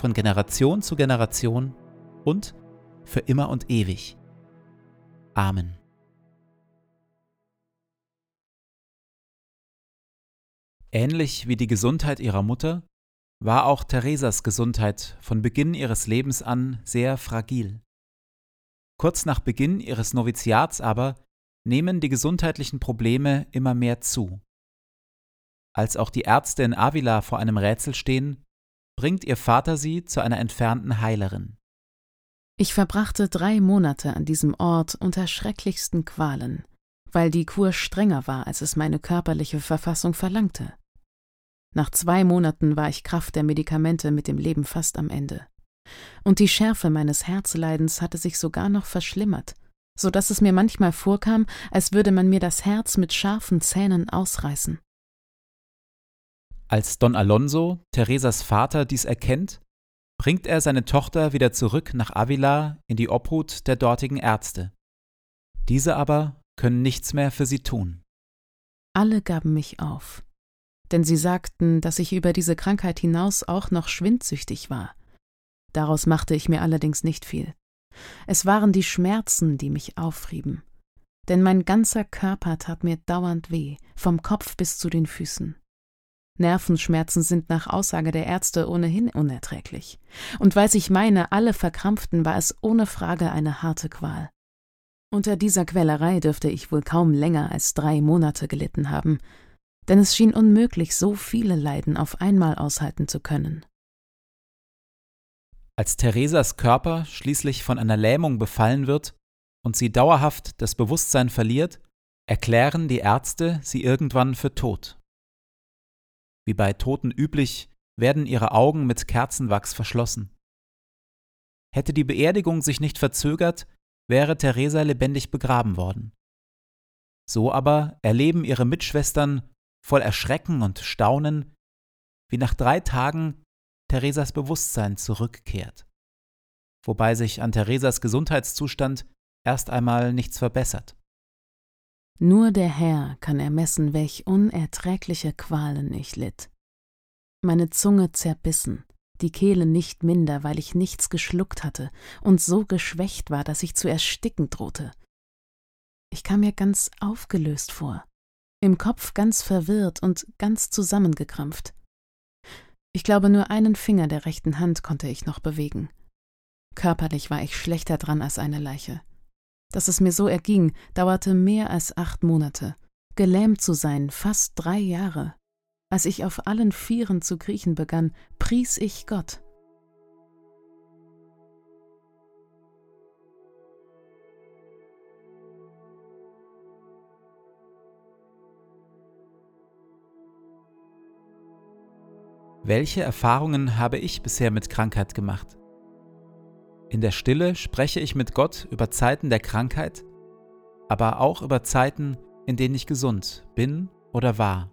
von Generation zu Generation und für immer und ewig. Amen. Ähnlich wie die Gesundheit ihrer Mutter war auch Theresas Gesundheit von Beginn ihres Lebens an sehr fragil. Kurz nach Beginn ihres Noviziats aber nehmen die gesundheitlichen Probleme immer mehr zu. Als auch die Ärzte in Avila vor einem Rätsel stehen, bringt ihr Vater sie zu einer entfernten Heilerin. Ich verbrachte drei Monate an diesem Ort unter schrecklichsten Qualen, weil die Kur strenger war, als es meine körperliche Verfassung verlangte. Nach zwei Monaten war ich Kraft der Medikamente mit dem Leben fast am Ende. Und die Schärfe meines Herzleidens hatte sich sogar noch verschlimmert, so dass es mir manchmal vorkam, als würde man mir das Herz mit scharfen Zähnen ausreißen. Als Don Alonso, Theresas Vater, dies erkennt, bringt er seine Tochter wieder zurück nach Avila in die Obhut der dortigen Ärzte. Diese aber können nichts mehr für sie tun. Alle gaben mich auf, denn sie sagten, dass ich über diese Krankheit hinaus auch noch schwindsüchtig war. Daraus machte ich mir allerdings nicht viel. Es waren die Schmerzen, die mich aufrieben, denn mein ganzer Körper tat mir dauernd weh, vom Kopf bis zu den Füßen. Nervenschmerzen sind nach Aussage der Ärzte ohnehin unerträglich. Und weiß ich meine, alle verkrampften, war es ohne Frage eine harte Qual. Unter dieser Quälerei dürfte ich wohl kaum länger als drei Monate gelitten haben, denn es schien unmöglich, so viele Leiden auf einmal aushalten zu können. Als Theresas Körper schließlich von einer Lähmung befallen wird und sie dauerhaft das Bewusstsein verliert, erklären die Ärzte sie irgendwann für tot. Wie bei Toten üblich, werden ihre Augen mit Kerzenwachs verschlossen. Hätte die Beerdigung sich nicht verzögert, wäre Theresa lebendig begraben worden. So aber erleben ihre Mitschwestern voll Erschrecken und Staunen, wie nach drei Tagen Theresas Bewusstsein zurückkehrt, wobei sich an Theresas Gesundheitszustand erst einmal nichts verbessert. Nur der Herr kann ermessen, welch unerträgliche Qualen ich litt. Meine Zunge zerbissen, die Kehle nicht minder, weil ich nichts geschluckt hatte und so geschwächt war, dass ich zu ersticken drohte. Ich kam mir ganz aufgelöst vor, im Kopf ganz verwirrt und ganz zusammengekrampft. Ich glaube, nur einen Finger der rechten Hand konnte ich noch bewegen. Körperlich war ich schlechter dran als eine Leiche. Dass es mir so erging, dauerte mehr als acht Monate. Gelähmt zu sein, fast drei Jahre. Als ich auf allen Vieren zu kriechen begann, pries ich Gott. Welche Erfahrungen habe ich bisher mit Krankheit gemacht? In der Stille spreche ich mit Gott über Zeiten der Krankheit, aber auch über Zeiten, in denen ich gesund bin oder war.